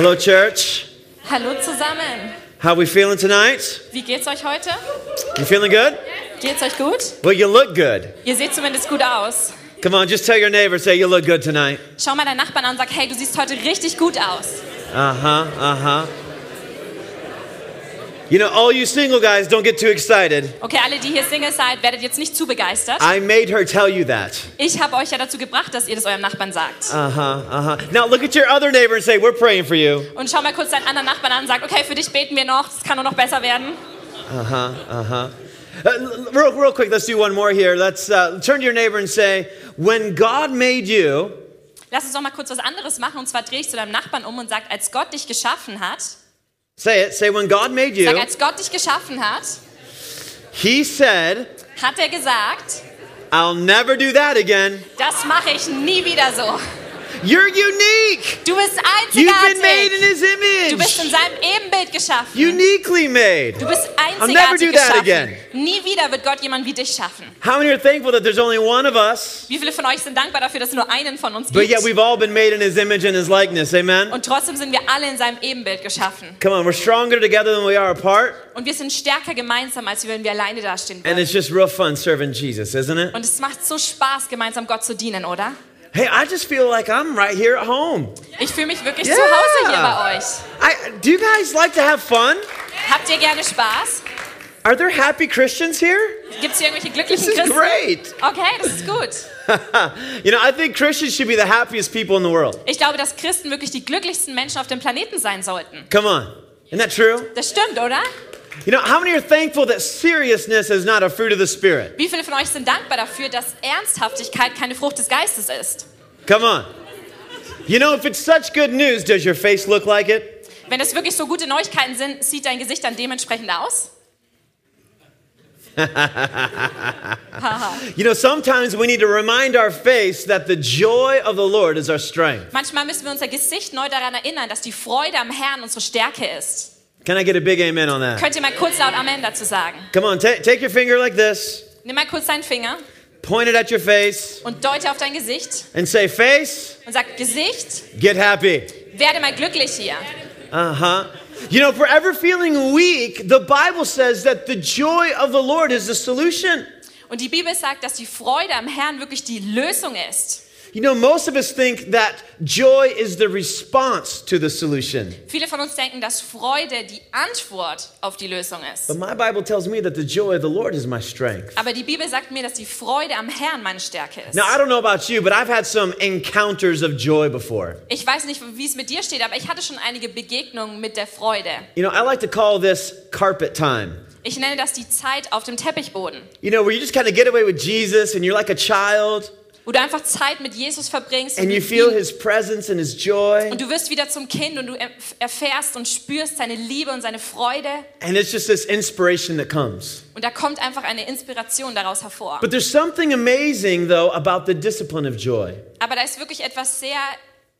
Hello, church. Hallo zusammen. How we feeling tonight? Wie geht's euch heute? You feeling good? Geht's euch gut? Well, you look good. Ihr seht zumindest gut aus. Come on, just tell your neighbor, say you look good tonight. Schau mal deinen Nachbarn an und sag, hey, du siehst heute richtig gut aus. Uh huh, uh huh. You know, all you single guys, don't get too excited. Okay, alle, die hier Single seid, werdet jetzt nicht zu begeistert. I made her tell you that. Ich habe euch ja dazu gebracht, dass ihr das eurem Nachbarn sagt. Uh huh, uh huh. Now look at your other neighbor and say, We're praying for you. Und schau mal kurz deinen anderen Nachbarn an und sag, okay, für dich beten wir noch, es kann nur noch besser werden. Uh huh, uh huh. Uh, real, real quick, let's do one more here. Let's uh, turn to your neighbor and say, When God made you, Lass uns doch mal kurz was anderes machen und zwar dreh ich zu deinem Nachbarn um und sag, als Gott dich geschaffen hat, say it, say, When God made you, sag, als Gott dich geschaffen hat, He said, hat er gesagt, I'll never do that again. das mache ich nie wieder so. You're unique. Du bist You've been made in einzigartig. His Du bist in image. seinem Ebenbild geschaffen. Uniquely made. Du bist I'll never do einzigartig that geschaffen. again. Nie wieder wird Gott jemand wie dich schaffen. How many are thankful that there's only one of us, Wie viele von euch sind dankbar dafür, dass es nur einen von uns but gibt? yet we've all been made in His image and His likeness? Amen? Und trotzdem sind wir alle in seinem Ebenbild geschaffen. Come on, we're stronger together than we are apart. Und wir sind stärker gemeinsam, als wenn wir alleine dastehen And würden. it's just real fun serving Jesus, isn't it? Und es macht so Spaß, gemeinsam Gott zu dienen, oder? Hey, I just feel like I'm right here at home. Ich fühle mich wirklich Yeah. zu Hause hier bei euch. I, do you guys like to have fun? Habt ihr gerne Spaß? Are there happy Christians here? Gibt es hier irgendwelche This glücklichen is Christen? great. Okay, das ist gut. you know, I think Christians should be the happiest people in the world. Ich glaube, dass Christen wirklich die glücklichsten Menschen auf dem Planeten sein sollten. Come on. Isn't that true? Das stimmt, oder? You know, how many are thankful that seriousness is not a fruit of the Spirit? Wie viele von euch sind dankbar dafür, dass Ernsthaftigkeit keine Frucht des Geistes ist? Come on. You know, if it's such good news, does your face look like it? Wenn das wirklich so gute Neuigkeiten sind, sieht dein Gesicht dann dementsprechend aus? You know, sometimes we need to remind our face that the joy of the Lord is our strength. Manchmal müssen wir unser Gesicht neu daran erinnern, dass die Freude am Herrn unsere Stärke ist. Can I get a big amen on that? Könnt ihr mal kurz laut Amen dazu sagen? Come on, ta- take your finger like this, Nimm mal kurz deinen Finger point it at your face, und deute auf dein Gesicht and say, Face, und sag, Gesicht, get happy. werde mal glücklich hier. Uh huh. You know, we're ever feeling weak, the Bible says that the joy of the Lord is the solution. Und die Bibel sagt, dass die Freude am Herrn wirklich die Lösung ist. You know, most of us think that joy is the response to the solution. Viele von uns denken, dass Freude die Antwort auf die Lösung ist. But my Bible tells me that the joy of the Lord is my strength. Aber die Bibel sagt mir, dass die Freude am Herrn meine Stärke ist. Now, I don't know about you, but I've had some encounters of joy before. Ich weiß nicht, wie es mit dir steht, aber ich hatte schon einige Begegnungen mit der Freude. You know, I like to call this carpet time. Ich nenne das die Zeit auf dem Teppichboden, You know, where you just kind of get away with Jesus and you're like a child wo du einfach Zeit mit Jesus verbringst und, and you feel his presence and his joy. und du wirst wieder zum Kind und du erf- erfährst und spürst seine Liebe und seine Freude And it's just this inspiration that comes. und da kommt einfach eine Inspiration daraus hervor. But there's something amazing, though, about the discipline of joy. Aber da ist wirklich etwas sehr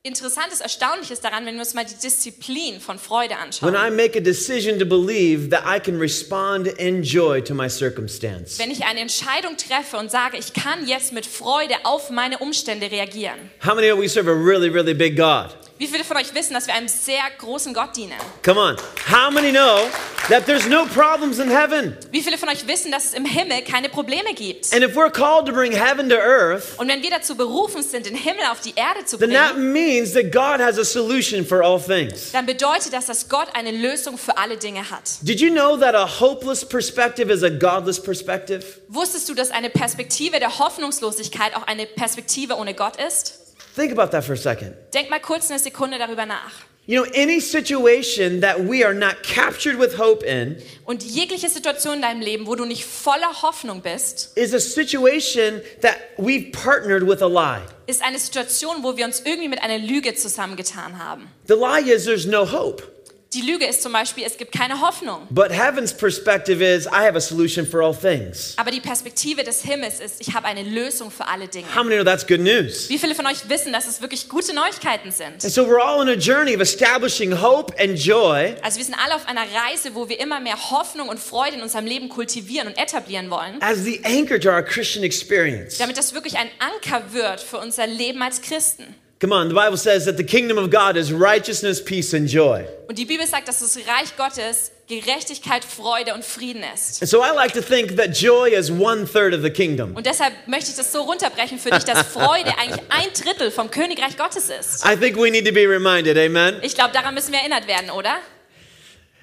Interessantes, Erstaunliches daran, wenn wir uns mal die Disziplin von Freude When anschauen. I make a decision to believe that I can respond in joy to my circumstance. Wenn ich eine Entscheidung treffe und sage, ich kann jetzt mit Freude auf meine Umstände reagieren. How many of we serve a really, really big God? Wie viele von euch wissen, dass wir einem sehr großen Gott dienen? Come on. How many know that there's no problems in heaven? Wie viele von euch wissen, dass es im Himmel keine Probleme gibt? And if we're called to bring heaven to earth, Und wenn wir dazu berufen sind, den Himmel auf die Erde zu then that bringen, means that God has a solution for all things. dann bedeutet das, dass Gott eine Lösung für alle Dinge hat. Did you know that a hopeless perspective is a godless perspective? Wusstest du, dass eine Perspektive der Hoffnungslosigkeit auch eine Perspektive ohne Gott ist? Think about that for a second. Denk mal kurz eine Sekunde darüber nach. You know, any situation that we are not captured with hope in Und jegliche Situation in deinem Leben, wo du nicht voller Hoffnung bist, is a situation that we've partnered with a lie. ist eine Situation, wo wir uns irgendwie mit einer Lüge zusammengetan haben. The lie is there's no hope. Die Lüge ist zum Beispiel, es gibt keine Hoffnung. But heaven's perspective is I have a solution for all things. Aber die Perspektive des Himmels ist, ich habe eine Lösung für alle Dinge. How many know that's good news? Wie viele von euch wissen, dass es wirklich gute Neuigkeiten sind? And so we're all on a journey of establishing hope and joy Also wir sind alle auf einer Reise, wo wir immer mehr Hoffnung und Freude in unserem Leben kultivieren und etablieren wollen, as the anchor to our Christian experience. damit das wirklich ein Anker wird für unser Leben als Christen. Come on, the Bible says that the kingdom of God is righteousness, peace, and joy. Und die Bibel sagt, dass das Reich Gottes Gerechtigkeit, Freude und Frieden ist. And so I like to think that joy is one third of the kingdom. Und deshalb möchte ich das so runterbrechen für dich, dass Freude eigentlich ein Drittel vom Königreich Gottes ist. I think we need to be reminded, amen? Ich glaube, daran müssen wir erinnert werden, oder?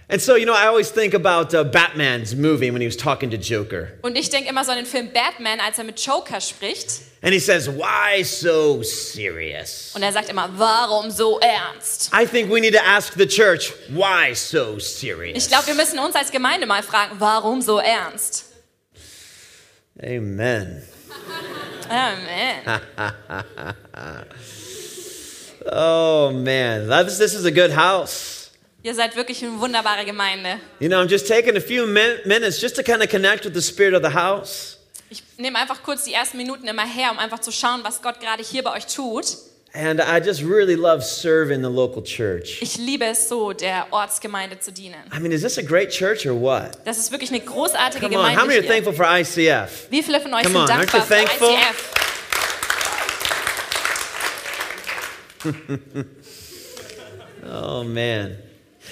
And so, you know, I always think about uh, Batman's movie when he was talking to Joker. Und ich denke immer so an den Film Batman, als er mit Joker spricht. And he says, Why so serious? Und er sagt immer, warum so ernst? I think we need to ask the church, Why so serious? Ich glaube, wir müssen uns als Gemeinde mal fragen, warum so ernst? Amen. Amen. Oh, man. This, this is a good house. Ihr seid wirklich eine wunderbare Gemeinde. You know, I'm just taking a few min- minutes just to kind of connect with the spirit of the house. Nehme einfach kurz die ersten Minuten immer her, um einfach zu schauen, was Gott gerade hier bei euch tut. And I just really love serving the local church. Ich liebe es so, der Ortsgemeinde zu dienen. I mean, is this a great church or what? Das ist wirklich eine großartige Come on, how many Gemeinde are thankful for ICF? Wie viele von euch Come sind on, dankbar für? ICF? Oh, man.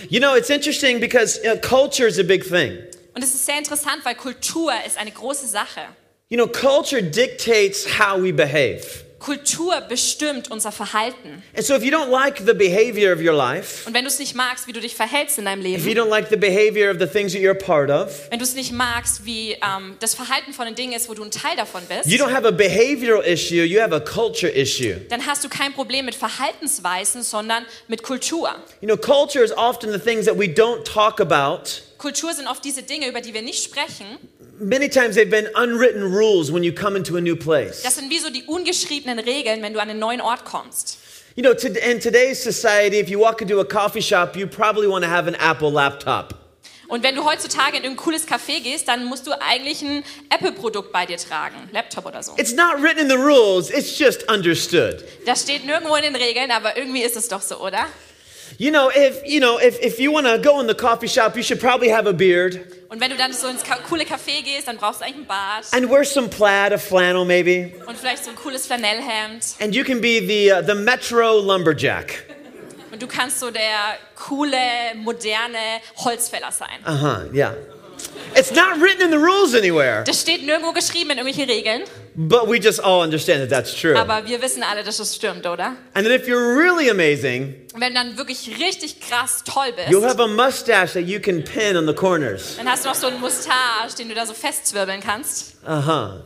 You know, it's interesting because uh, culture is a big thing. Und es ist sehr interessant, weil Kultur ist eine große Sache. You know, culture dictates how we behave. Kultur bestimmt unser Verhalten. And so if you don't like the behavior of your life, Und wenn du es nicht magst, wie du dich verhältst in deinem if you Leben, don't like the behavior of the things that you're part of, wenn du es nicht magst, wie ähm, das Verhalten von den Dingen ist, wo du ein Teil davon bist, you don't have a behavioral issue, you have a culture issue. dann hast du kein Problem mit Verhaltensweisen, sondern mit Kultur. You know, culture is often the things that we don't talk about. Kultur sind oft diese Dinge, über die wir nicht sprechen. Many times they've been unwritten rules when you come into a new place. Das sind wie so die ungeschriebenen Regeln, wenn du an einen neuen Ort kommst. You know, to, in today's society, if you walk into a coffee shop, you probably want to have an Apple laptop. Und wenn du heutzutage in ein cooles Café gehst, dann musst du eigentlich ein Apple-Produkt bei dir tragen, Laptop oder so. It's not written in the rules, it's just understood. Das steht nirgendwo in den Regeln, aber irgendwie ist es doch so, oder? You know, if you know, if, if you want to go in the coffee shop, you should probably have a beard Und wenn du dann so ins coole Café gehst, dann brauchst du eigentlich einen Bart and wear some plaid, a flannel maybe, und vielleicht so ein cooles Flanellhemd. and you can be the uh, the metro lumberjack. Und du kannst so der coole, moderne Holzfäller sein. Uh-huh, yeah. It's not written in the rules anywhere, Das steht nirgendwo geschrieben in irgendwelchen Regeln, but we just all understand that that's true. aber wir wissen alle, dass das stimmt, oder? And if you're really amazing, wenn du dann wirklich richtig krass toll you'll bist, have a mustache that you can pin on the corners. dann hast du noch so einen Mustache, den du da so festzwirbeln kannst. Uh-huh.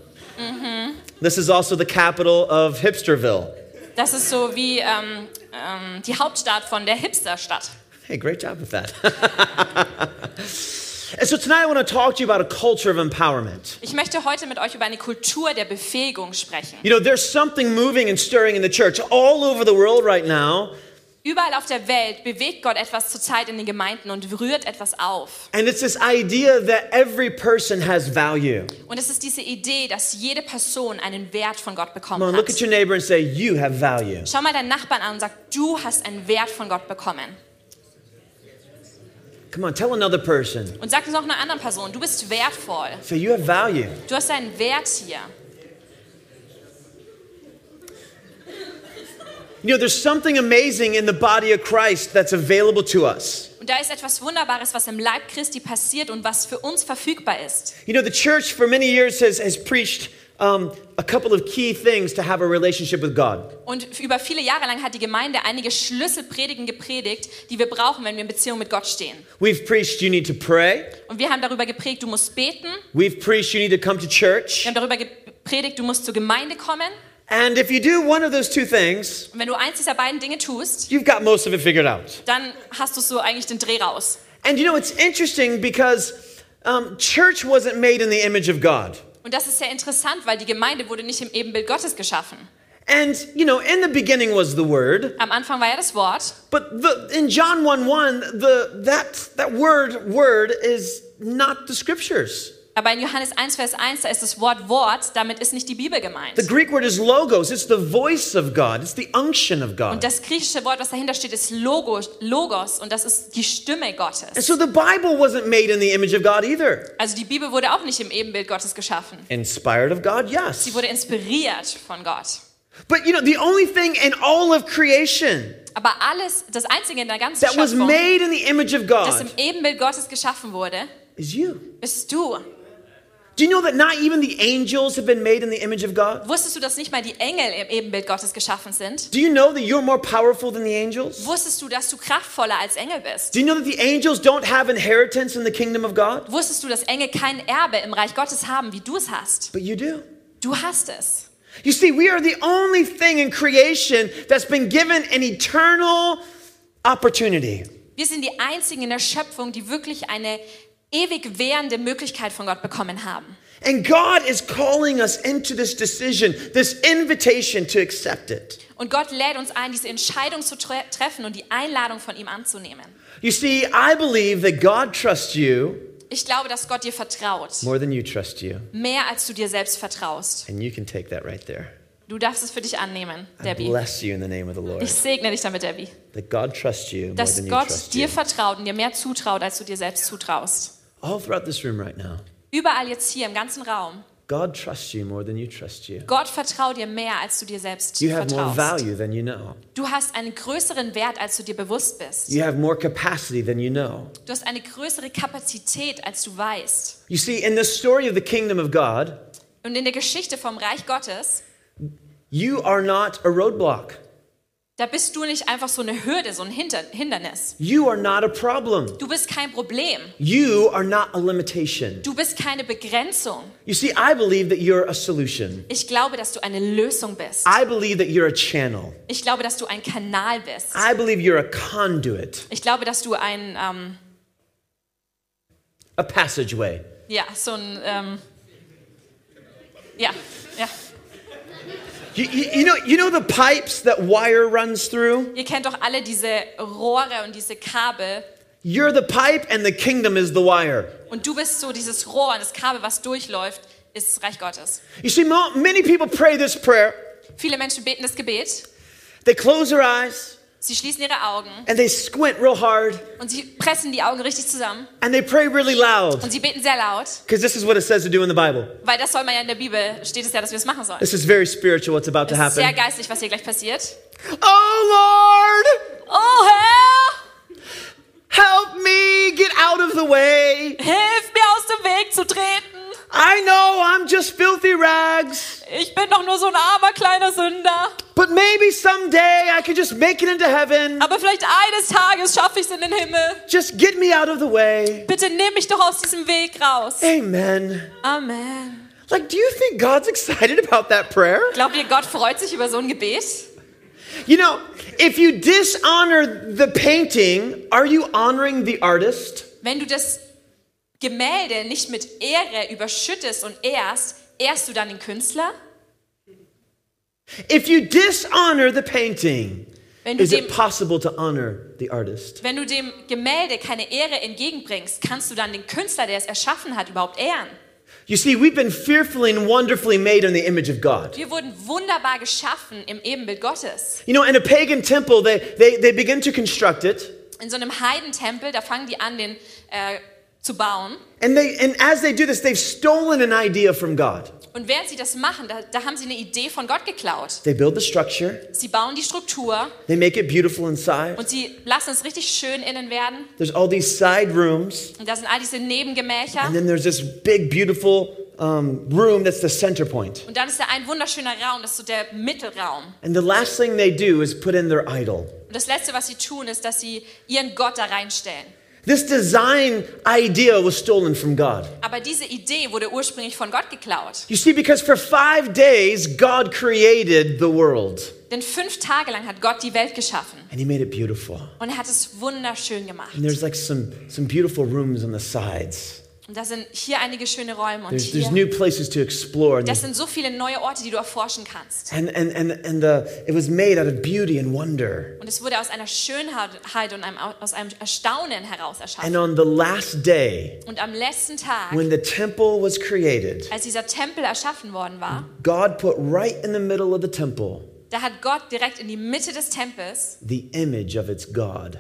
This is also the capital of Hipsterville. Das ist so wie ähm, ähm, die Hauptstadt von der Hipsterstadt. Hey, great job with that. and so tonight I want to talk to you about a culture of empowerment. Ich möchte heute mit euch über eine Kultur der Befähigung sprechen. You know, there's something moving and stirring in the church all over the world right now, Überall auf der Welt bewegt Gott etwas zurzeit in den Gemeinden und rührt etwas auf. and it's this idea that every person has value. Und es ist diese Idee, dass jede Person einen Wert von Gott Come bekommen on, look at hat. your neighbor and say, You have value. Schau mal deinen Nachbarn an und sag, du hast einen Wert von Gott bekommen. Come on, tell another person. Und sag es auch einer anderen Person, du bist wertvoll. Say, You have value. Du hast einen Wert hier. You know, there's something amazing in the body of Christ that's available to us. Und da ist etwas Wunderbares, was im Leib Christi passiert und was für uns verfügbar ist. You know, the church for many years has, has preached um, a couple of key things to have a relationship with God. Und über viele Jahre lang hat die Gemeinde einige Schlüsselpredigen gepredigt, die wir brauchen, wenn wir in Beziehung mit Gott stehen. We've preached you need to pray. Und wir haben darüber geprägt, du musst beten. We've preached you need to come to church. Wir haben darüber gepredigt, du musst zur Gemeinde kommen. And if you do one of those two things, Und wenn du eins dieser beiden Dinge tust, you've got most of it figured out. dann hast du so eigentlich den Dreh raus. And you know, it's interesting because um, church wasn't made in the image of God. Und das ist sehr interessant, weil die Gemeinde wurde nicht im Ebenbild Gottes geschaffen. And, you know, in the beginning was the Word, Am Anfang war ja das Wort. but the, in John 1 1, the, that, that word, word is not the scriptures. Aber in Johannes 1, Vers 1, da ist das Wort Wort, damit ist nicht die Bibel gemeint. The Greek word is logos, it's the voice of God, it's the unction of Und God. das griechische Wort, was dahinter steht, ist Logos, Logos und das ist die Stimme And Gottes. so the Bible wasn't made in the image of God either. Also die Bibel wurde auch nicht im Ebenbild Gottes geschaffen. Inspired of God, yes. Sie wurde inspiriert von Gott. But you know, the only thing in all of creation Aber alles, das Einzige in der ganzen that was Schöpfung, made in the image of das im God Ebenbild Gottes geschaffen wurde, is you. bist du. Do you know that not even the angels have been made in the image of God? Wusstest du, dass nicht mal die Engel im Ebenbild Gottes geschaffen sind? Do you know that you're more powerful than the angels? Wusstest du, dass du kraftvoller als Engel bist? Do you know that the angels don't have inheritance in the kingdom of God? Wusstest du, dass Engel kein Erbe im Reich Gottes haben, wie du es hast? But you do. Du hast es. You see, we are the only thing in creation that's been given an eternal opportunity. Wir sind die einzigen in der Schöpfung, die wirklich eine ewig währende Möglichkeit von Gott bekommen haben. And God is calling us into this decision, this invitation to accept it. Und Gott lädt uns ein, diese Entscheidung zu tre treffen und die Einladung von ihm anzunehmen. You see, I believe that God trusts you Ich glaube, dass Gott dir vertraut, more than you trust you. mehr als du dir selbst vertraust. And you can take that right there. Du darfst es für dich annehmen, I Debbie. bless you in the name of the Lord. Ich segne dich damit, Debbie. That God trusts you more Dass than you Gott trust dir you. vertraut und dir mehr zutraut, als du dir selbst zutraust. All throughout this room right now, Überall jetzt hier im ganzen Raum. God trusts you more than you trust you. Gott vertraut dir mehr, als du dir selbst You have more vertraust. value than you know. Du hast einen größeren Wert, als du dir bewusst bist. You have more capacity than you know. Du hast eine größere Kapazität, als du weißt. You see, in the story of the kingdom of God, Und in der Geschichte vom Reich Gottes, you are not a roadblock. Da bist du nicht einfach so eine Hürde, so ein Hindernis. You are not a problem. Du bist kein Problem. You are not a limitation. Du bist keine Begrenzung. You see, I believe that you're a solution. Ich glaube, dass du eine Lösung bist. I believe that you're a channel. Ich glaube, dass du ein Kanal bist. I believe you're a conduit, Ich glaube, dass du ein, ähm, a passageway. ja, so ein, ähm, ja, ja. You, you, know, you know the pipes that wire runs through? Ihr kennt doch alle diese Rohre und diese Kabel. You're the pipe and the kingdom is the wire. Und du bist so dieses Rohr und das Kabel, was durchläuft, ist das Reich Gottes. You see, many people pray this prayer. Viele Menschen beten das Gebet, They close their eyes sie schließen ihre Augen and they squint real hard und sie pressen die Augen richtig zusammen and they pray really loud und sie beten sehr laut, because this is what it says to do in the Bible. weil das soll man ja in der Bibel, steht es ja, dass wir es machen sollen. This is very spiritual what's about to Es ist sehr happen. geistlich, was hier gleich passiert. Oh Lord, Oh Herr, help me get out of the way. hilf mir aus dem Weg zu treten. I know I'm just filthy rags, Ich bin doch nur so ein armer kleiner Sünder. but maybe someday I could just make it into heaven. Aber vielleicht eines Tages schaffe ich es in den Himmel. Just get me out of the way. Bitte nimm mich doch aus diesem Weg raus. Amen. Amen. Like, do you think God's excited about that prayer? Glaubt ihr, Gott freut sich über so ein Gebet? You know, if you dishonor the painting, are you honoring the artist? Wenn du das Gemälde nicht mit Ehre überschüttest und ehrst, ehrst du dann den Künstler? If you dishonor the painting, Wenn du, is dem, it possible to honor the artist? wenn du dem Gemälde keine Ehre entgegenbringst, kannst du dann den Künstler, der es erschaffen hat, überhaupt ehren? You see, we've been fearfully and wonderfully made in the image of God. Wir wurden wunderbar geschaffen im Ebenbild Gottes. You know, in a pagan temple, they, they, they begin to construct it, In so einem Heidentempel, da fangen die an, den äh, zu bauen. and, they, and as they do this, they've stolen an idea from God. Und während sie das machen, da, da haben sie eine Idee von Gott geklaut. They build the structure, Sie bauen die Struktur they make it beautiful inside. und sie lassen es richtig schön innen werden. There's all these side rooms, Und da sind all diese Nebengemächer. and then there's this big, beautiful um, room that's the center point. Und dann ist da ein wunderschöner Raum, das ist so der Mittelraum. And the last thing they do is put in their idol. Und das Letzte, was sie tun, ist, dass sie ihren Gott da reinstellen. This design idea was stolen from God. Aber diese Idee wurde ursprünglich von Gott geklaut. You see, because for five days, God created the world, Denn fünf Tage lang hat Gott die Welt geschaffen. and He made it beautiful. Und er hat es wunderschön gemacht. And there's like some, some beautiful rooms on the sides. Und da sind hier einige schöne Räume und There's, there's hier. new places to explore. And, Das sind so viele neue Orte, die du erforschen kannst. and, and, and, and the, it was made out of beauty and wonder. Und es wurde aus einer Schönheit und einem, aus einem Erstaunen heraus And erschaffen. on the last day, Und am letzten Tag, when the temple was created, als dieser Tempel erschaffen worden war, God put right in the middle of the temple da hat Gott direkt in die Mitte des Tempels the image of its God.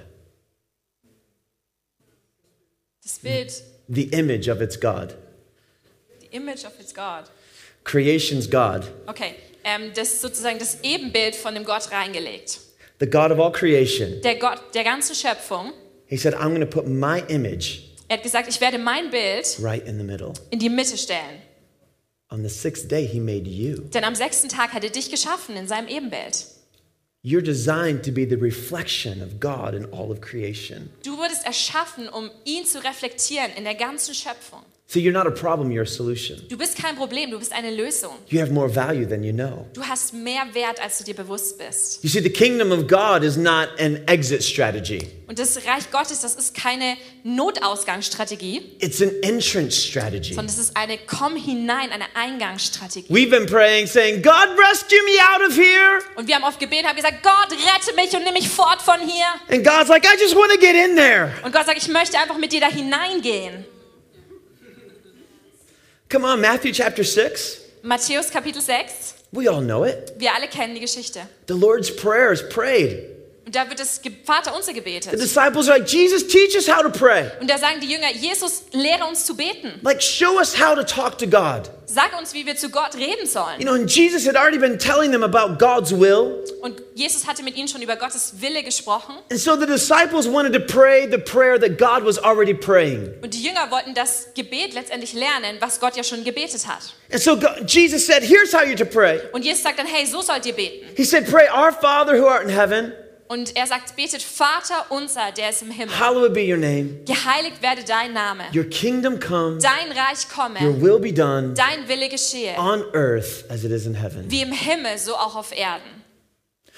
das Bild, The image of its God. the image of its God. Creation's God. Okay, ähm, das sozusagen das Ebenbild von dem Gott reingelegt. the God of all creation. Der Gott der ganzen Schöpfung. He said, I'm going to put my image Er hat gesagt, ich werde mein Bild right in the middle. in die Mitte stellen. On the sixth day, he made you. Denn am sechsten Tag hat er dich geschaffen in seinem Ebenbild. You're designed to be the reflection of God in all of creation. Du wurdest erschaffen, um ihn zu reflektieren in der ganzen Schöpfung. So you're not a problem, you're a solution. Du bist kein Problem, du bist eine Lösung. You have more value than you know. Du hast mehr Wert, als du dir bewusst bist. You see, the kingdom of God is not an exit strategy, Und das Reich Gottes, das ist keine Notausgangsstrategie, it's an entrance strategy. sondern es ist eine Komm hinein, eine Eingangsstrategie. We've been praying, saying, God, rescue me out of here. Und wir haben oft gebetet, haben gesagt, Gott, rette mich und nimm mich fort von hier. And God's like, I just want to get in there. Und Gott sagt, ich möchte einfach mit dir da hineingehen. Come on, Matthew chapter 6. Matthäus Kapitel 6, We all know it. wir alle kennen die Geschichte. The Lord's Prayer is prayed. Da wird das Vater unser The gebetet. disciples are like, Jesus, teach us how to pray. Und da sagen die Jünger, Jesus, lehre uns zu beten. Like, show us how to talk to God. Sag uns, wie wir zu Gott reden You sollen. know, and Jesus had already been telling them about God's will. Und Jesus hatte mit ihnen schon über Gottes Wille gesprochen. And so the disciples wanted to pray the prayer that God was already praying. Und die Jünger wollten das Gebet letztendlich lernen, was Gott ja schon gebetet hat. And so God, Jesus said, Here's how you're to pray. Und Jesus sagt dann, hey, so sollt ihr beten. He said, Pray, Our Father who art in heaven, Und er sagt, betet, Vater unser, der ist im Himmel. hallowed be your name. Geheiligt werde dein Name. Your kingdom come, Dein Reich your komme. will be done Dein Wille geschehe. on earth as it is in heaven. Wie im Himmel, so auch auf Erden.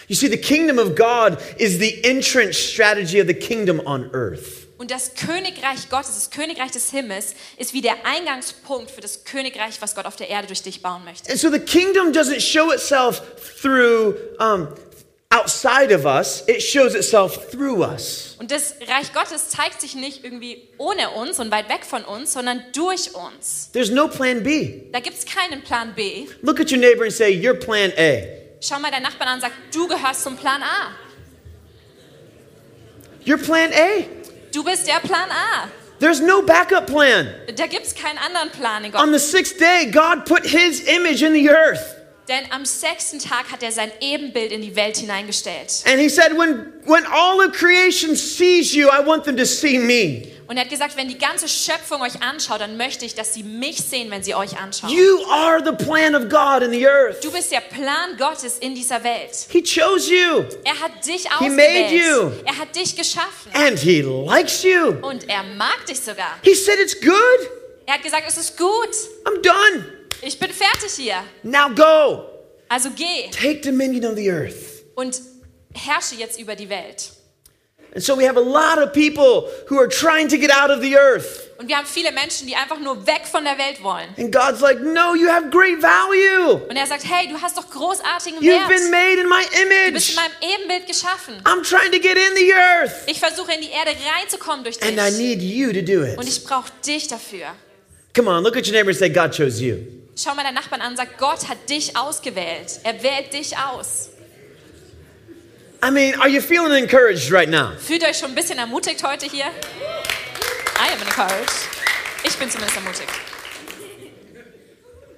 You see, the kingdom of God is the entrance strategy of the kingdom on earth. Und das Königreich Gottes, das Königreich des Himmels, ist wie der Eingangspunkt für das Königreich, was Gott auf der Erde durch dich bauen möchte. And so the kingdom doesn't show itself through um, outside of us, it shows itself through us. Und das Reich Gottes zeigt sich nicht irgendwie ohne uns und weit weg von uns, sondern durch uns. There's no plan B. Da gibt es keinen Plan B. Look at your neighbor and say, You're plan A. Schau mal deinen Nachbarn an und sag, du gehörst zum Plan A. You're plan A. Du bist der Plan A. There's no backup plan. Da gibt es keinen anderen Plan in On Gott. the sixth day, God put his image in the earth. Denn am sechsten Tag hat er sein Ebenbild in die Welt hineingestellt. And he said, when, when all of creation sees you, I want them to see me. Und er hat gesagt, wenn die ganze Schöpfung euch anschaut, dann möchte ich, dass sie mich sehen, wenn sie euch anschauen. You are the plan of God in the earth. Du bist der Plan Gottes in dieser Welt. He chose you, Er hat dich He made ausgewählt. you. Er hat dich geschaffen. and he likes you. Und er mag dich sogar. He said, It's good. Er hat gesagt, es ist gut. I'm done. Ich bin fertig hier. Now go. Also geh Take dominion of the earth. und herrsche jetzt über die Welt. And so we have a lot of people who are trying to get out of the earth. Und wir haben viele Menschen, die einfach nur weg von der Welt wollen. And God's like, No, you have great value. Und er sagt, hey, du hast doch großartigen You've been Wert. made in my Du bist image. in meinem Ebenbild geschaffen. I'm trying to get in the earth. Ich versuche in die Erde reinzukommen durch And I dich. need you to do Und it. ich brauche dich dafür. Come on, look at your neighbor and say, God chose you. Schau mal deinen Nachbarn an und sag, Gott hat dich ausgewählt. Er wählt dich aus. I mean, are you feeling encouraged right now? Fühlt euch schon ein bisschen ermutigt heute hier? I am encouraged. Ich bin zumindest ermutigt.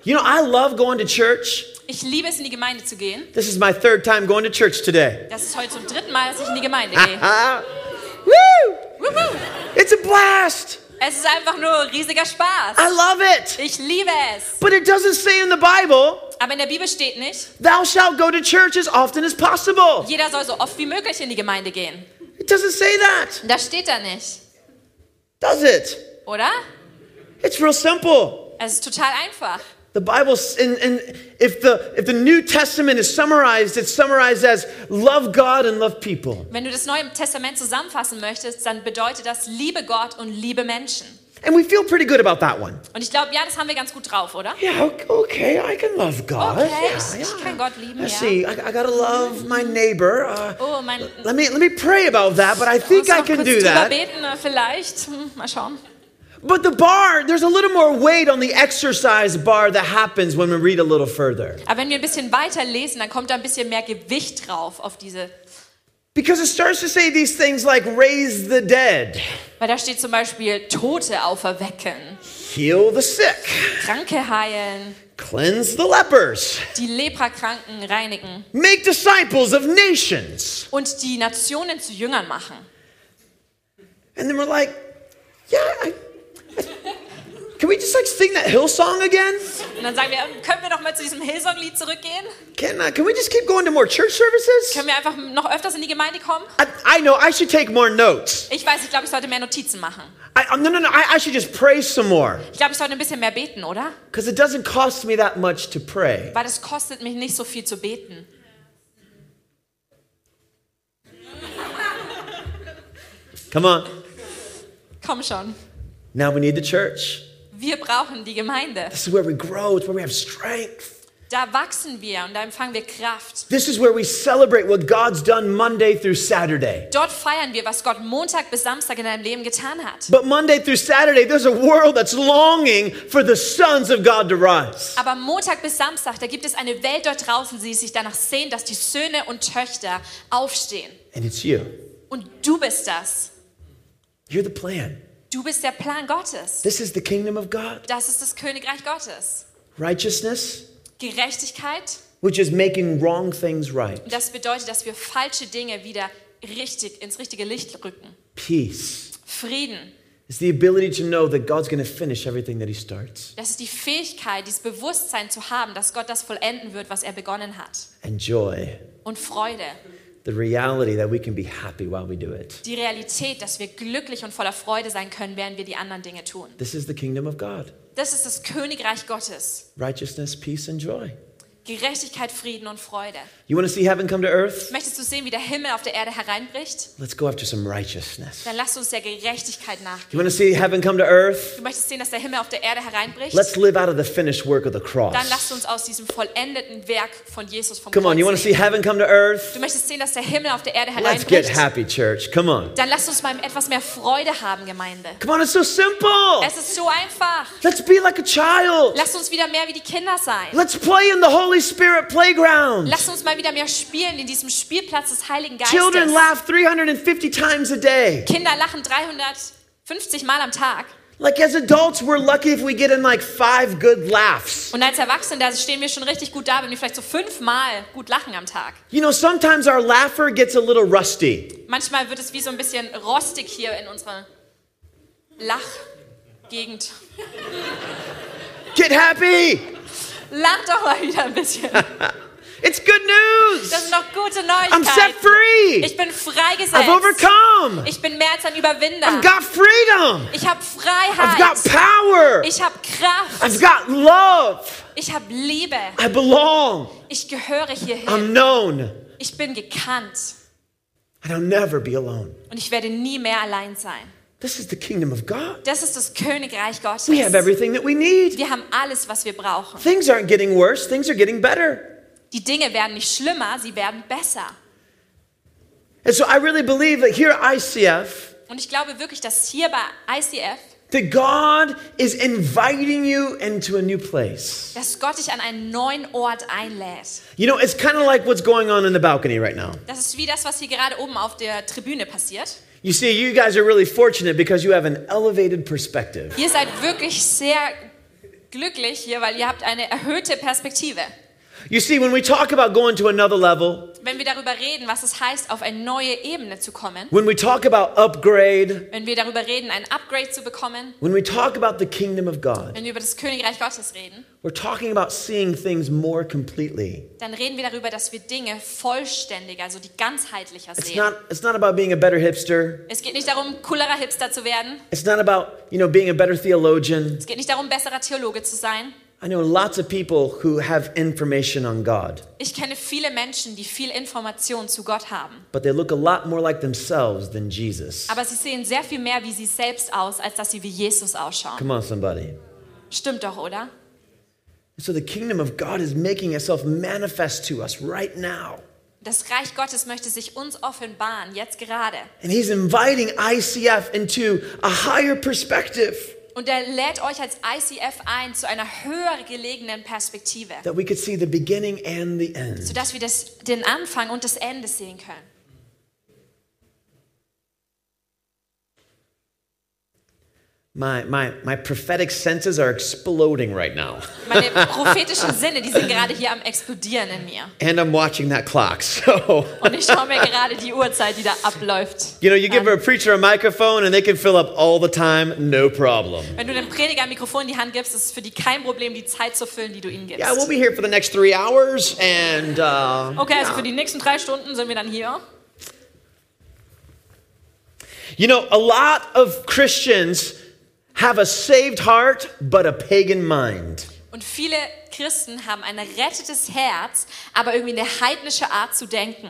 You know, I love going to church. Ich liebe es, in die Gemeinde zu gehen. This is my third time going to church today. Das ist heute zum dritten Mal, dass ich in die Gemeinde gehe. Woo! It's a blast. Es ist einfach nur riesiger Spaß. I love it. Ich liebe es. But it doesn't say in the Bible, Aber in der Bibel steht nicht, thou shalt go to church as often as possible. jeder soll so oft wie möglich in die Gemeinde gehen. It doesn't say that, Das steht da nicht, does it? oder? It's real simple. Es ist total einfach. The Bible, in, in, if, the, if the New Testament is summarized, it's summarized as love God and love people. Wenn du das Neue Testament zusammenfassen möchtest, dann bedeutet das liebe Gott und liebe Menschen. And we feel pretty good about that one. Und ich glaube, ja, das haben wir ganz gut drauf, oder? Yeah, okay, I can love God. Okay, yeah, ich, yeah. kann Gott lieben, Let's ja. see, I, I gotta love my neighbor. Uh, Oh, mein, let me let me pray about that, but I think I can do that. beten, äh, vielleicht. Hm, mal schauen. But the bar, there's a little more weight on the exercise bar that happens when we read a little further. Aber wenn wir ein bisschen weiter lesen, dann kommt da ein bisschen mehr Gewicht drauf auf diese, Because it starts to say these things like raise the dead. Weil da steht zum Beispiel Tote auferwecken, heal the sick, Kranke heilen, cleanse the lepers, die Leprakranken reinigen make disciples of nations. und die Nationen zu Jüngern machen. And then we're like, yeah, I, I- can we just like sing that hill song again? Und dann sagen wir, können wir noch mal zu diesem Hillsong-Lied zurückgehen? Can, uh, can we just keep going to more church services? Können wir einfach noch öfters in die Gemeinde kommen? I, I know I should take more notes. Ich weiß, ich glaube, ich sollte mehr Notizen machen. I, no, no, no, I, I should just pray some more. Ich glaube, ich sollte ein bisschen mehr beten, oder? Because it doesn't cost me that much to pray. Weil es kostet mich nicht so viel zu beten. Come on. Komm schon. Now we need the church. Wir brauchen die Gemeinde. This is where we grow, it's where we have strength. Da wachsen wir und da empfangen wir Kraft. This is where we celebrate what God's done Monday through Saturday. Dort feiern wir, was Gott Montag bis Samstag in deinem Leben getan hat. But Monday through Saturday, there's a world that's longing for the sons of God to rise. Aber Montag bis Samstag, da gibt es eine Welt dort draußen, die sich danach sehen, dass die Söhne und Töchter aufstehen. And it's you. Und du bist das. You're the plan. Du bist der Plan Gottes. This is the kingdom of God. Das ist das Königreich Gottes. Righteousness, Gerechtigkeit. which is making wrong things right. Das bedeutet, dass wir falsche Dinge wieder richtig ins richtige Licht rücken. Peace Frieden. is the ability to know that God's going to finish everything that He starts. Das ist die Fähigkeit, dieses Bewusstsein zu haben, dass Gott das vollenden wird, was er begonnen hat. And joy, Und Freude. The reality that we can be happy while we do it. Die Realität, dass wir glücklich und voller Freude sein können, während wir die anderen Dinge tun. This is the kingdom of God Das ist das Königreich Gottes. righteousness, peace, and joy. Gerechtigkeit, Frieden und Freude. You want to see heaven come to earth? Möchtest du sehen, wie der Himmel auf der Erde hereinbricht? Let's go after some righteousness. Dann lass uns der Gerechtigkeit nachgehen. You want to see heaven come to earth? Du möchtest sehen, dass der Himmel auf der Erde hereinbricht? Let's live out of the finished work of the cross. Dann lass uns aus diesem vollendeten Werk von Jesus vom Come on, you want Kreuz to see heaven come to earth? Du möchtest sehen, dass der Himmel auf der Erde Let's get hereinbricht? happy, church. Come on. Dann lass uns mal etwas mehr Freude haben, Gemeinde. Come on, it's so simple. Es ist so einfach. Let's be like a child. Lass uns wieder mehr wie die Kinder sein. Let's play in the Holy Spirit playground. Lass uns mal wieder mehr spielen in diesem Spielplatz des Heiligen Children Geistes. laugh 350 times a day. Kinder lachen 350 Mal am Tag. Like as adults, we're lucky if we get in like five good laughs. Und als Erwachsene, da stehen wir schon richtig gut da, wenn wir vielleicht so fünfmal gut lachen am Tag. You know, sometimes our laugher gets a little rusty. Manchmal wird es wie so ein bisschen rostig hier in unserer Lachgegend. Get happy. Lach doch mal wieder ein bisschen. It's good news. Das sind doch gute I'm set Neuigkeiten. free. Ich bin I've freigesetzt. overcome. Ich bin mehr als ein Überwinder. I've got freedom. Ich habe I've got Freiheit. power. Ich habe Kraft. I've got love. Ich habe Liebe. I belong. Ich gehöre hierhin. I'm known. Ich bin gekannt. And I'll never be alone. Und ich werde nie mehr allein sein. This is the kingdom of God. Das ist das Königreich Gottes. We have everything that we need. Wir haben alles, was wir brauchen. Things aren't getting worse, things are getting better. Die Dinge werden nicht schlimmer, sie werden besser. And so I really believe that here at ICF, Und ich glaube wirklich, dass hier bei ICF, that God is inviting you into a new place. dass Gott dich an einen neuen Ort einlädt. You know, it's kind of like what's going on in the balcony right now. Das ist wie das, was hier gerade oben auf der Tribüne passiert. You see, you guys are really fortunate because you have an elevated perspective. Ihr seid wirklich sehr glücklich hier, weil ihr habt eine erhöhte Perspektive. You see, when we talk about going to another level, Wenn wir darüber reden, was es heißt, auf eine neue Ebene zu kommen, when we talk about upgrade, wenn wir darüber reden, ein Upgrade zu bekommen, when we talk about the kingdom of God, wenn wir über das Königreich Gottes reden, we're talking about seeing things more completely. dann reden wir darüber, dass wir Dinge vollständiger, also die ganzheitlicher It's sehen. not, it's not about being a better hipster. Es geht nicht darum, coolerer Hipster zu werden. It's not about, you know, being a better theologian. Es geht nicht darum, besserer Theologe zu sein. I know lots of people who have information on God, Ich kenne viele Menschen, die viel Information zu Gott haben. but they look a lot more like themselves than Jesus. Aber sie sehen sehr viel mehr wie sie selbst aus, als dass sie wie Jesus ausschauen. Come on, somebody. Stimmt doch, oder? So the kingdom of God is making itself manifest to us right now. Das Reich Gottes möchte sich uns offenbaren, jetzt gerade. And he's inviting ICF into a higher perspective Und er lädt euch als ICF ein zu einer höher gelegenen Perspektive, that we could see the beginning and the end. sodass wir das, den Anfang und das Ende sehen können. My, my, my prophetic senses are exploding right now. Meine prophetischen Sinne, die sind gerade hier am explodieren in mir. And I'm watching that clock. So, Und ich schaue mir gerade die Uhrzeit, die da abläuft. you know, you give a preacher a microphone and they can fill up all the time, no problem. Wenn du dem Prediger ein Mikrofon in die Hand gibst, ist es für die kein Problem, die Zeit zu füllen, die du ihnen gibst. Yeah, we'll be here for the next three hours. And uh, Okay, also für die nächsten drei Stunden sind wir dann hier. you know, a lot of Christians have a saved heart, but a pagan mind. Und viele Christen haben ein errettetes Herz, aber irgendwie eine heidnische Art zu denken.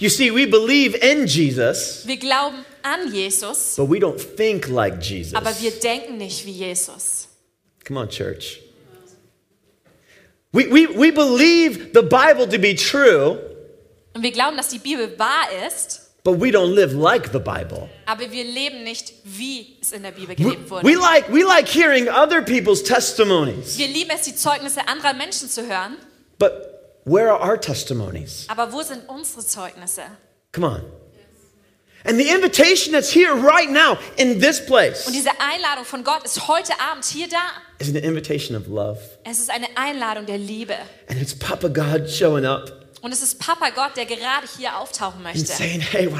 You see, we believe in Jesus, Wir glauben an Jesus, but we don't think like Jesus. aber wir denken nicht wie Jesus. Come on, church. We, we, we believe the Bible to be true, Und wir glauben, dass die Bibel wahr ist, but we don't live like the Bible. aber wir leben nicht, wie es in der Bibel gelebt wurde. we like, we like hearing other people's testimonies, Wir lieben es, die Zeugnisse anderer Menschen zu hören, but where are our testimonies? aber wo sind unsere Zeugnisse? Come on. And the invitation that's here right now in this place Und diese Einladung von Gott ist heute Abend hier da. is an invitation of love. Es ist eine Einladung der Liebe. And it's Papa God showing up Und es ist Papa Gott, der gerade hier auftauchen möchte. saying, Hey, you?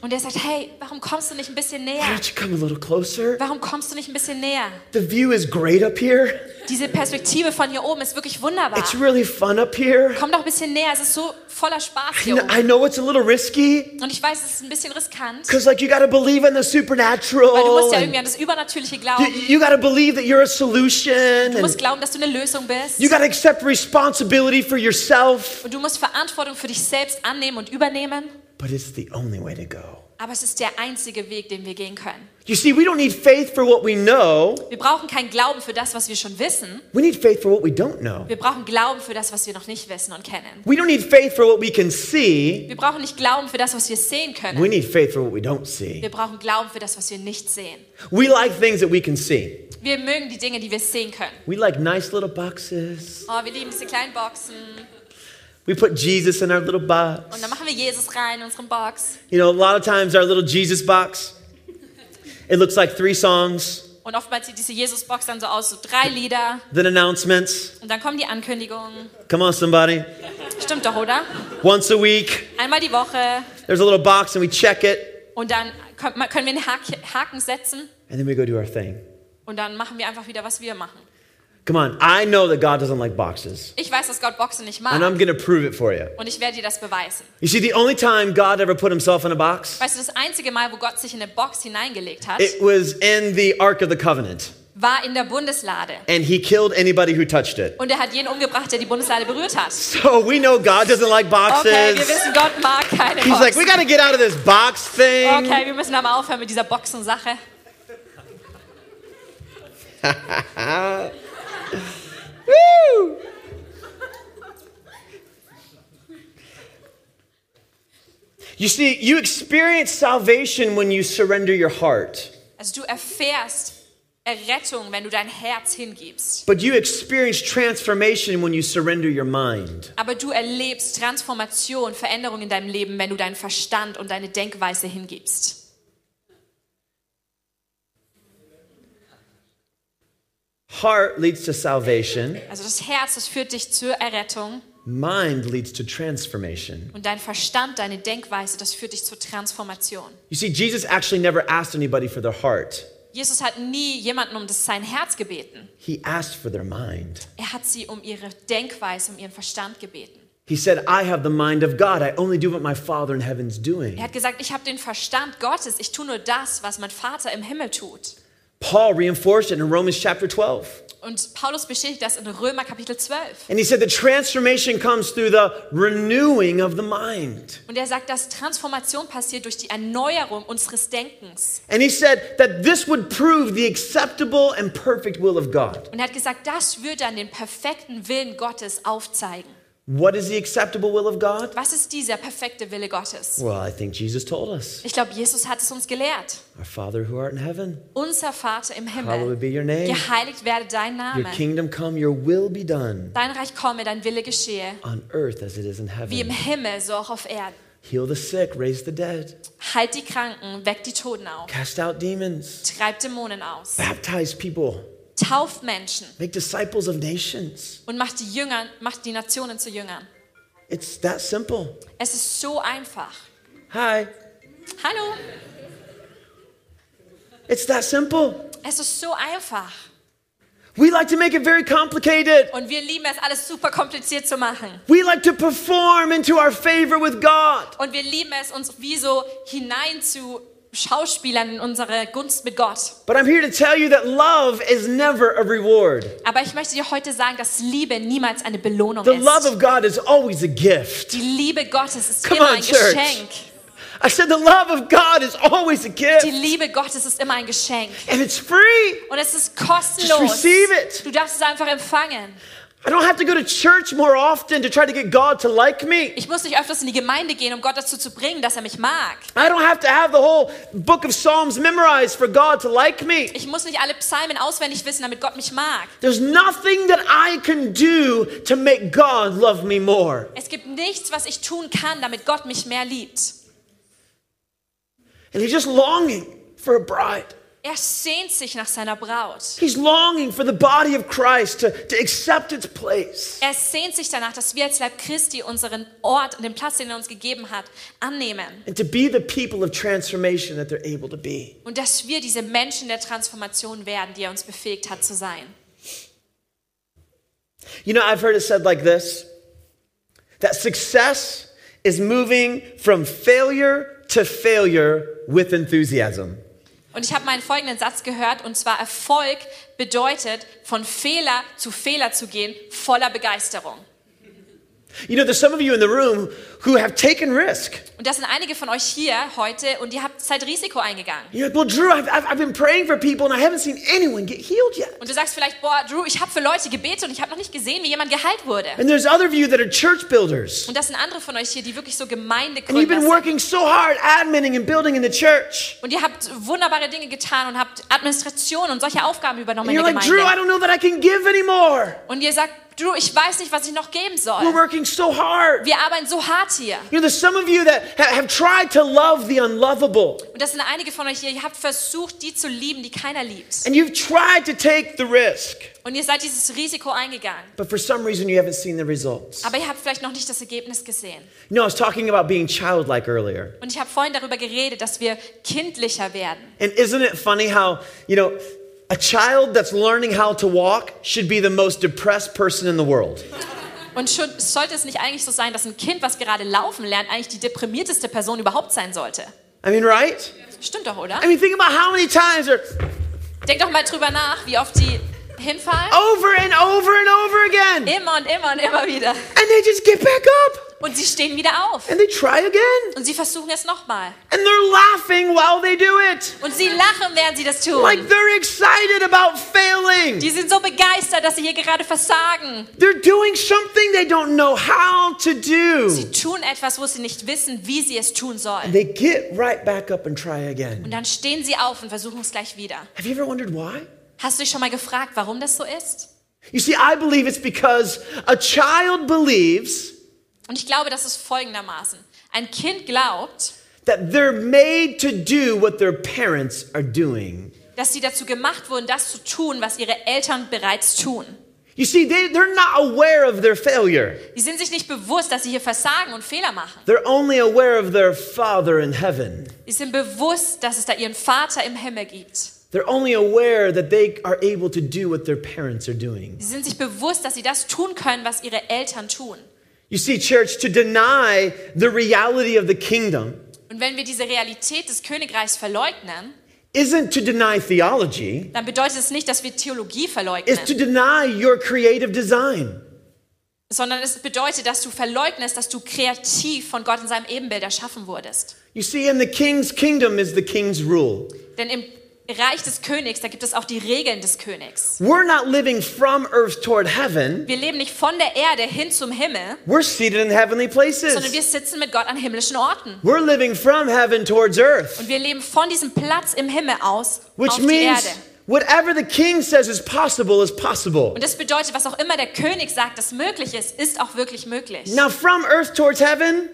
Und er sagt, hey, warum kommst du nicht ein bisschen näher? you? Warum kommst du nicht ein bisschen näher? The view is great up here. Diese Perspektive von hier oben ist wirklich wunderbar. It's really fun up here. Komm doch ein bisschen näher, es ist so voller Spaß You hier know, oben. I know it's a little risky Und ich weiß, es ist ein bisschen riskant, because, like, you got to believe in the supernatural. weil du musst ja irgendwie an das Übernatürliche You, glauben. you got to believe that you're a solution. Du musst glauben, dass du eine Lösung bist. you got to accept responsibility for yourself. Und du musst Verantwortung für dich selbst annehmen und übernehmen. But it's the only way to go. Aber es ist der einzige Weg, den wir gehen können. You see, we don't need faith for what we know. Wir brauchen keinen Glauben für das, was wir schon wissen. We need faith for what we don't know. Wir brauchen Glauben für das, was wir noch nicht wissen und kennen. We don't need faith for what we can see. Wir brauchen nicht Glauben für das, was wir sehen We können. need faith for what we don't see. Wir brauchen Glauben für das, was wir nicht sehen. We like things that we can see. Wir mögen die Dinge, die wir sehen können. We like nice little boxes. Oh, wir lieben diese kleinen Boxen. We put Jesus in our little Und box. dann machen wir Jesus rein in unsere Box. You know, a lot of times our little Jesus box, it looks like three songs, Und oftmals sieht diese Jesus-Box dann so aus, so drei Lieder. then announcements. Und dann kommen die Ankündigungen. Come on, somebody. Stimmt doch, oder? Once a week, Einmal die Woche. there's a little box and we check it, Und dann können wir einen Hak- Haken setzen. and then we go do our thing. Und dann machen wir einfach wieder, was wir machen. Come on, I know that God doesn't like boxes, Ich weiß, dass Gott Boxen nicht and mag. I'm going to prove it for you. Und ich werde dir das beweisen. You see, the only time God ever put himself in a box, Weißt du, das einzige Mal, wo Gott sich in eine Box hineingelegt hat, it was in the Ark of the Covenant, war in der Bundeslade. and he killed anybody who touched it. Und er hat jeden umgebracht, der die Bundeslade berührt hat. So we know God doesn't like boxes. Okay, wir wissen, Gott mag keine He's like, we Boxen. got to get out of this box thing. Okay, wir müssen aber aufhören mit dieser Boxensache. You see, you experience salvation when you surrender your heart, Also du erfährst Errettung, wenn du dein Herz hingibst. but you experience transformation when you surrender your mind. Aber du erlebst Transformation, Veränderung in deinem Leben, wenn du deinen Verstand und deine Denkweise hingibst. Heart leads to salvation, Also das Herz, das führt dich zur Errettung mind leads to transformation. und dein Verstand, deine Denkweise, das führt dich zur Transformation. You see, Jesus actually never asked anybody for their heart, Jesus hat nie jemanden um das sein Herz gebeten. he asked for their mind. Er hat sie um ihre Denkweise, um ihren Verstand gebeten. He said, I have the mind of God. I only do what my Father in heaven's doing. Er hat gesagt, ich habe den Verstand Gottes. Ich tue nur das, was mein Vater im Himmel tut. Paul reinforced it in Romans chapter 12. Und Paulus bestätigt das in Römer Kapitel 12. And he said the transformation comes through the renewing of the mind. Und er sagt, dass Transformation passiert durch die Erneuerung unseres Denkens. And he said that this would prove the acceptable and perfect will of God. Und er hat gesagt, das würde dann den perfekten Willen Gottes aufzeigen. What is the acceptable will of God? Was ist dieser perfekte Wille Gottes? Well, I think Jesus told us. Ich glaube, Jesus hat es uns gelehrt. Our Father who art in heaven, Unser Vater im hallowed Himmel, be your name. geheiligt werde dein Your Name. kingdom come, your will be done Dein Reich komme, dein Wille geschehe, on earth as it is in wie im heaven. Himmel, so auch auf Erden. heal the sick, raise the dead, Heilt die Kranken, weckt die Toten auf, cast out demons, treibt Dämonen aus, baptize people, tauft Menschen make disciples of nations. und macht die Jünger, macht die Nationen zu Jüngern. It's that simple. Es ist so einfach. Hi. Hallo, It's that simple. es ist so einfach. We like to make it very complicated. Und wir lieben es, alles super kompliziert zu machen. We like to perform into our favor with God. Und wir lieben es, uns wie so hinein zu schauspielern in unsere Gunst mit Gott. But I'm here to tell you that love is never a reward. Aber ich möchte dir heute sagen, dass Liebe niemals eine Belohnung The love ist. of God is always a gift. Die Liebe Gottes ist Come immer on, ein church. Geschenk. I said the love of God is always a gift. Die Liebe Gottes ist immer ein Geschenk. And it's free. Und es ist kostenlos. Just receive it. Du darfst es einfach empfangen. I don't have to go to church more often to try to get God to like me. Ich muss nicht öfters in die Gemeinde gehen, um Gott dazu zu bringen, dass er mich mag. I don't have to have the whole book of Psalms memorized for God to like me. Ich muss nicht alle Psalmen auswendig wissen, damit Gott mich mag. There's nothing that I can do to make God love me more. Es gibt nichts, was ich tun kann, damit Gott mich mehr liebt. And He's just longing for a bride. Er sehnt sich nach seiner Braut. He's longing for the body of Christ to, to accept its place. Er sehnt sich danach, dass wir als Leib Christi unseren Ort und den Platz, den er uns gegeben hat, annehmen. And to be the people of transformation that they're able to be. Und dass wir diese Menschen der Transformation werden, die er uns befähigt hat zu sein. You know, I've heard it said like this that success is moving from failure to failure with enthusiasm. Und ich habe meinen folgenden Satz gehört, und zwar Erfolg bedeutet, von Fehler zu Fehler zu gehen, voller Begeisterung. You know, there's some of you in the room who have taken risk. Und das sind einige von euch hier heute und ihr habt Zeit Risiko eingegangen. You're like, well, Drew, I've, I've, been praying for people and I haven't seen anyone get healed yet. Und du sagst vielleicht, boah, Drew, ich habe für Leute gebetet und ich habe noch nicht gesehen, wie jemand geheilt wurde. And there's other of you that are church builders. Und das sind andere von euch hier, die wirklich so And you've Gemeindegründer been sind. working so hard adminning and building in the church. Und ihr habt wunderbare Dinge getan und habt Administration und solche Aufgaben übernommen And in you're der like, Drew, I Gemeinde. don't know that I can give anymore. Und ihr sagt, Drew, ich weiß nicht, was ich noch geben We're soll. working so hard. Wir arbeiten so hart hier. You know, there's some of you that ha- have tried to love the unlovable. Und das sind einige von euch hier, ihr habt versucht, die zu lieben, die keiner liebt. And you've tried to take the risk. Und ihr seid dieses Risiko eingegangen. But for some reason, you haven't seen the results. Aber ihr habt vielleicht noch nicht das Ergebnis gesehen. You know, I was talking about being childlike earlier. Und ich habe vorhin darüber geredet, dass wir kindlicher werden. And isn't it funny how, you know, a child that's learning how to walk should be the most depressed person in the world? Und schon, sollte es nicht eigentlich so sein, dass ein Kind, was gerade laufen lernt, eigentlich die deprimierteste Person überhaupt sein sollte? I mean, right? Stimmt doch, oder? I mean, think about how many times they're Denk doch mal drüber nach, wie oft die hinfallen. over and over and over again. Immer und immer und immer wieder. And they just get back up Und sie stehen wieder auf. and they try again. Und sie versuchen es nochmal. And they're laughing while they do it. Und sie lachen, während sie das tun. Like they're excited about failing. Die sind so begeistert, dass sie hier gerade versagen. They're doing something they don't know how to do. Sie tun etwas, wo sie nicht wissen, wie sie es tun sollen. They get right back up and try again. Und dann stehen sie auf und versuchen es gleich wieder. Have you ever wondered why? Hast du dich schon mal gefragt, warum das so ist? You see, I believe it's because a child believes Und ich glaube, das ist folgendermaßen. Ein Kind glaubt, that they're made to do what their parents are doing. dass sie dazu gemacht wurden, das zu tun, was ihre Eltern bereits tun. You see, they, they're not aware of their failure. Die sind sich nicht bewusst, dass sie hier versagen und Fehler machen. They're only aware of their Father in heaven. Sie sind bewusst, dass es da ihren Vater im Himmel gibt. They're only aware that they are able to do what their parents are doing. Sie sind sich bewusst, dass sie das tun können, was ihre Eltern tun. You see, church, to deny the reality of the kingdom Und wenn wir diese Realität des Königreichs verleugnen, isn't to deny theology, dann bedeutet es nicht, dass wir Theologie it's to verleugnen, deny your creative design. sondern es bedeutet, dass du verleugnest, dass du kreativ von Gott in seinem Ebenbild erschaffen wurdest. You see, in the king's kingdom is the king's rule. Denn im Reich des Königs, da gibt es auch die Regeln des Königs. We're not living from earth toward heaven, Wir leben nicht von der Erde hin zum Himmel, we're seated in heavenly sondern places. wir sitzen mit Gott an himmlischen Orten. We're living from heaven towards earth, Und wir leben von diesem Platz im Himmel aus which auf die Erde. whatever the king says is possible is possible. Und das bedeutet, was auch immer der König sagt, das möglich ist, ist auch wirklich möglich. Now, from earth towards heaven,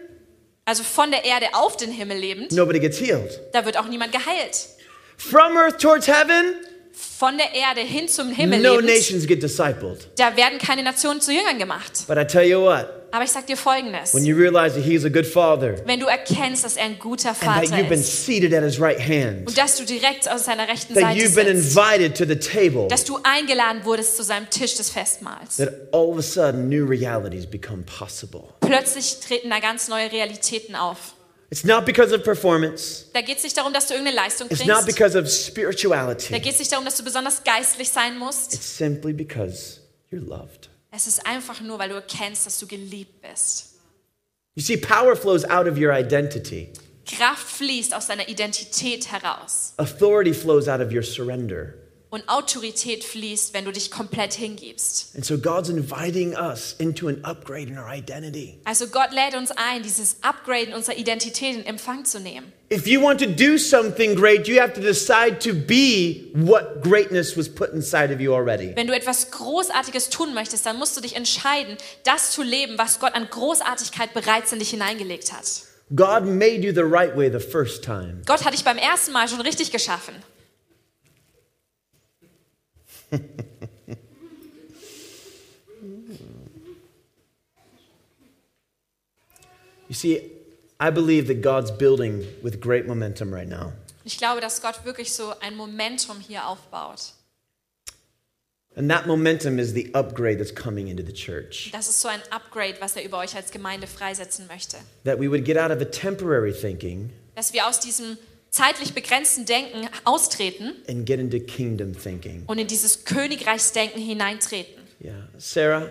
Also von der Erde auf den Himmel lebend, nobody gets healed. da wird auch niemand geheilt. From earth towards heaven, Von der Erde hin zum Himmel no lebend, nations get discipled. da werden keine Nationen zu Jüngern gemacht. But I tell you what, Aber ich sag dir Folgendes. when you realize that He's a good Father Wenn du erkennst, dass er ein guter and that Vater you've been ist seated at His right hand, und dass du direkt aus seiner rechten that Seite you've been sitzt, invited to the table, dass du eingeladen wurdest zu seinem Tisch des Festmahls. that all of a sudden new realities become possible. Plötzlich treten da ganz neue Realitäten auf. It's not because of performance, Da geht es nicht darum, dass du irgendeine Leistung it's not bringst. because of Da spirituality, geht es nicht darum, dass du besonders geistlich sein musst. it's simply because you're loved. Es ist einfach nur, weil du erkennst, dass du geliebt bist. You see, power flows out of your identity. Kraft fließt aus deiner Identität heraus. Authority flows out of your surrender. Und Autorität fließt, wenn du dich komplett hingibst. And so God's inviting us into an upgrade in our identity. Also Gott lädt uns ein, dieses Upgraden unserer Identität in Empfang zu nehmen. If you want to do something great, you have to decide to be what greatness was put inside of you already. Wenn du etwas Großartiges tun möchtest, dann musst du dich entscheiden, das zu leben, was Gott an Großartigkeit bereits in dich hineingelegt hat. God made you the right way the first time. Gott hat dich beim ersten Mal schon richtig geschaffen. You see, I believe that God's building with great momentum right now. Ich glaube, dass Gott wirklich so ein Momentum hier aufbaut. And that momentum is the upgrade that's coming into the church. Das ist so ein Upgrade, was er über euch als Gemeinde freisetzen möchte. That we would get out of a temporary thinking Dass wir aus diesem zeitlich begrenzten Denken austreten and get into kingdom thinking. und in dieses Königreichsdenken hineintreten. Yeah. Sarah,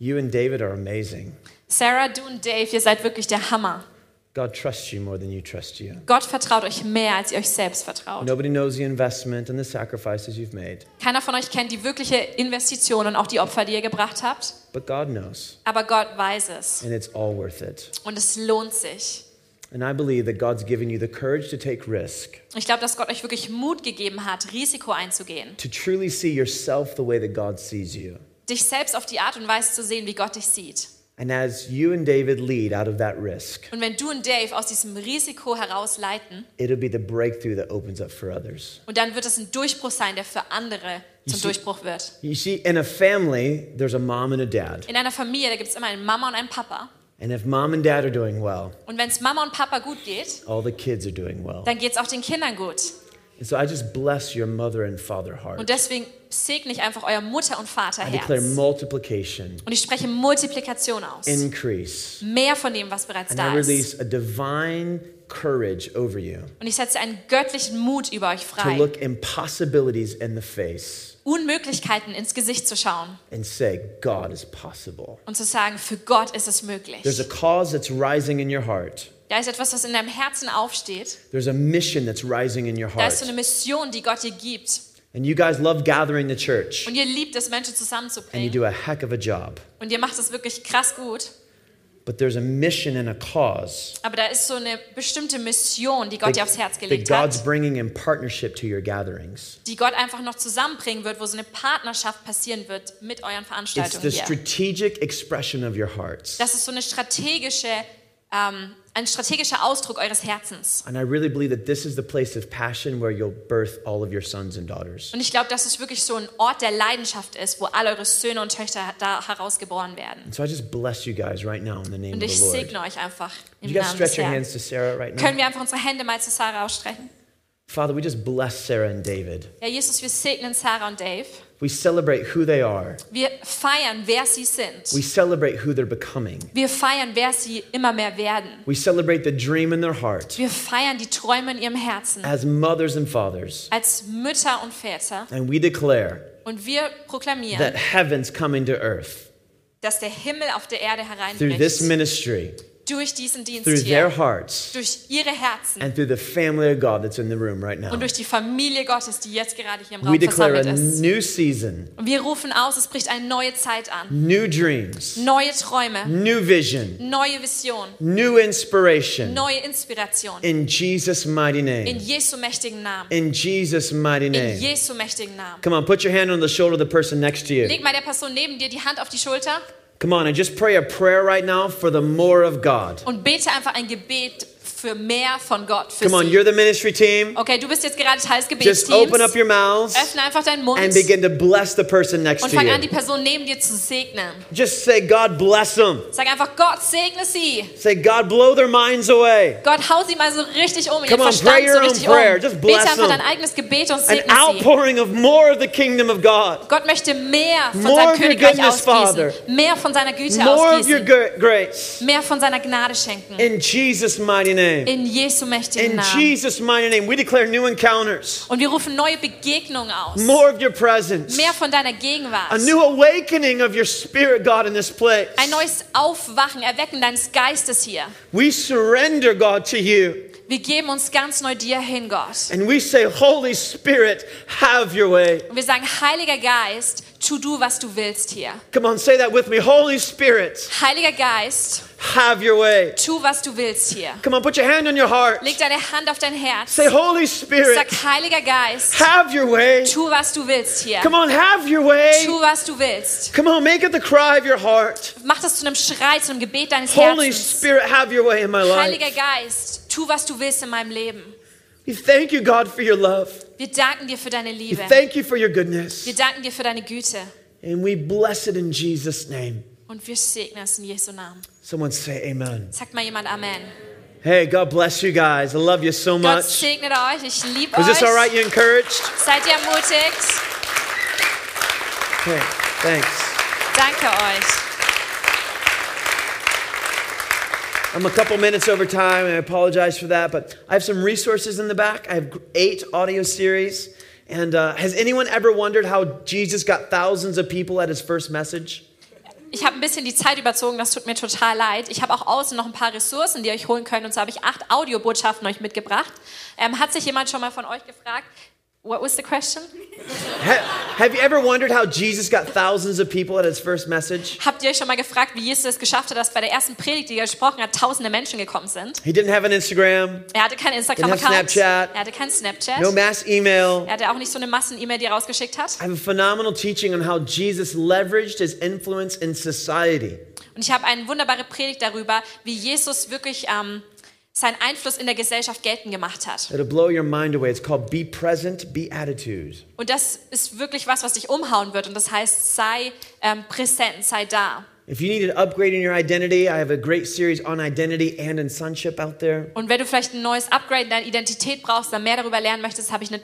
you and David are amazing. Sarah, du und Dave, ihr seid wirklich der Hammer. God trusts you more than you trust you. Gott vertraut euch mehr, als ihr euch selbst vertraut. Nobody knows the investment and the sacrifices you've made, Keiner von euch kennt die wirkliche Investition und auch die Opfer, die ihr gebracht habt. but God knows, Aber Gott weiß es. and it's all worth it. Und es lohnt sich. And I believe that God's given you the courage to take risk, Ich glaube, dass Gott euch wirklich Mut gegeben hat, Risiko einzugehen. to truly see yourself the way that God sees you. Dich selbst auf die Art und Weise zu sehen, wie Gott dich sieht. And as you and David lead out of that risk, Und wenn du und Dave aus diesem Risiko heraus leiten, it'll be the breakthrough that opens up for others. und dann wird es ein Durchbruch sein, der für andere zum see- Durchbruch wird. You see, in a family, there's a mom and a dad. In einer Familie, da gibt es immer eine Mama und einen Papa. And if mom and dad are doing well, Und wenn es Mama und Papa gut geht, all the kids are doing well. dann geht es auch den Kindern gut. And so I just bless your mother and father heart. Und deswegen segne ich einfach euer Mutter- und I declare Vaterherz. multiplication, Und ich spreche Multiplikation aus. increase, Mehr von dem, was bereits and I da ist. release a divine courage over you Und ich setze einen göttlichen Mut über euch to frei, look impossibilities in the face Unmöglichkeiten ins Gesicht zu schauen and say, God is possible. und zu sagen, für Gott ist es möglich. There's a cause that's rising in your heart. Da ist etwas, was in deinem Herzen aufsteht. There's a mission that's rising in your Da ist so heart. eine Mission, die Gott dir gibt. And you guys love gathering the church, Und ihr liebt es, Menschen and you zusammenzubringen. do a heck of a job. Und ihr macht es wirklich krass gut. But there's a mission and a cause Aber da ist so eine bestimmte Mission, die Gott dir aufs Herz gelegt that God's hat, bringing in partnership to your gatherings. die Gott einfach noch zusammenbringen wird, wo so eine Partnerschaft passieren wird mit euren It's Veranstaltungen the hier. strategic expression of your hearts. Das ist so eine strategische, ähm, ein strategischer Ausdruck eures Herzens. And I really believe that this is the place of passion where you'll birth all of your sons and daughters. Und ich glaube, dass es wirklich so ein Ort der Leidenschaft ist, wo all eure Söhne und Töchter da herausgeboren werden. And so I just bless you guys right now in the name Und of ich the Lord. segne euch einfach im you Namen des stretch your Herrn. hands to Sarah right now? Können wir einfach unsere Hände mal zu Sarah ausstrecken? Father, we just bless Sarah and David. Ja, Jesus, wir segnen Sarah und Dave. We celebrate who they are. Wir feiern, wer sie sind. We celebrate who they're becoming. Wir feiern, wer sie immer mehr werden. We celebrate the dream in their heart Wir feiern die Träume in ihrem Herzen as mothers and fathers. als Mütter und Väter. And we declare Und wir that heaven's coming to earth dass der Himmel auf der Erde through this ministry, Durch diesen Dienst through their hier. hearts, Durch ihre Herzen. and through the family of God that's in the room right now. Und durch die Familie Gottes, die jetzt gerade hier im We Raum a versammelt ist. new season, Und wir rufen aus, es bricht eine neue Zeit an. new dreams, Neue Träume, new vision, neue Vision, new inspiration. neue Inspiration. In Jesus' mighty In name. Jesu mächtigen Namen. In Jesus' mighty In name. Jesu mächtigen Namen. Come on, put your hand on the shoulder of the person next to you. Leg mal der Person neben dir die Hand auf die Schulter. Come on, and just pray a prayer right now for the more of God. Und bete einfach ein Gebet für mehr von Gott für Come on, sie. you're the ministry team. Okay, du bist jetzt gerade Teil des Just open up Gebetsteams. your mouths Öffne einfach deinen Mund and begin to bless the person next und to fang an, die. Person neben dir zu segnen. Just say, God bless them. Sag einfach, Gott segne sie. Say, God blow their minds away. Gott, hau sie mal so richtig um, Come ihren on, Verstand so richtig prayer. Just bless Bete einfach them. dein eigenes Gebet und An segne sie. outpouring of more of the kingdom of God. Gott möchte mehr von More seinem Königreich goodness, Father. ausgießen. Mehr von seiner Güte More of your grace. Mehr von seiner Gnade schenken. In Jesus' mighty name. In Jesu mächtigen In Namen. Jesus' mighty name. We declare new encounters. Und wir rufen neue Begegnungen aus. More of your presence. Mehr von deiner Gegenwart. A new awakening of your spirit, God, in this place. Ein neues Aufwachen, Erwecken deines Geistes hier. We surrender, God, to you. Wir geben uns ganz neu dir hin, Gott. And we say, Holy Spirit, have your way. Und wir sagen, Heiliger Geist, tu du, was du willst hier. Come on, say that with me. Holy Spirit, Heiliger Geist, have your way. tu, was du willst hier. Come on, put your hand on your heart. Leg deine Hand auf dein Herz. Say, Holy Spirit, Sag, Heiliger Geist, have your way. tu, was du willst hier. Come on, have your way. Tu, was du willst. Come on, make it the cry of your heart. Mach das zu einem Schrei, zu einem Gebet deines Holy Herzens. Spirit, have your way in my life. Heiliger Geist, tu, was du willst in meinem Leben. We thank you, God, for your love. Wir danken dir für deine Liebe. We thank you for your goodness. Wir danken dir für deine Güte. And we bless it in Jesus' name. Und wir segnen es in Jesu Namen. Someone say amen. Sagt mal jemand Amen. Hey, God bless you guys. I love you so much. Gott segnet euch. Ich liebe euch. Was this all right? You encouraged? Seid ihr ermutigt? Okay, thanks. Danke euch. I'm a couple minutes over time, and I apologize for that, but I have some resources in the back. I have eight audio series. And uh, has anyone ever wondered how Jesus got thousands of people at his first message? Ich habe ein bisschen die Zeit überzogen, das tut mir total leid. Ich habe auch außen noch ein paar Ressourcen, die ihr euch holen könnt. Und so habe ich acht Audiobotschaften euch mitgebracht. Ähm, hat sich jemand schon mal von euch gefragt, what was the question? Ha- have you ever wondered how Jesus got thousands of people at his first message? Habt ihr euch schon mal gefragt, wie Jesus es geschafft hat, dass bei der ersten Predigt, die er gesprochen hat, tausende Menschen gekommen sind? He didn't have an Instagram, Er hatte keinen Didn't have Instagram-Account. Snapchat. Er hatte keinen Snapchat. no mass email. Er hatte auch nicht so eine Massen-E-Mail, die er rausgeschickt hat. I have a phenomenal teaching on how Jesus leveraged his influence in society. Und ich habe eine wunderbare Predigt darüber, wie Jesus wirklich ähm, seinen Einfluss in der Gesellschaft geltend gemacht hat. It'll blow your mind away. It's called Be Present, Be Attitude. Und das ist wirklich was, was dich umhauen wird. Und das heißt, sei ähm, präsent, sei da. If you need an upgrade in your identity, I have a great series on identity and in sonship out there. Und wenn du vielleicht ein neues Upgrade in deiner Identität brauchst, dann mehr darüber lernen möchtest, habe ich eine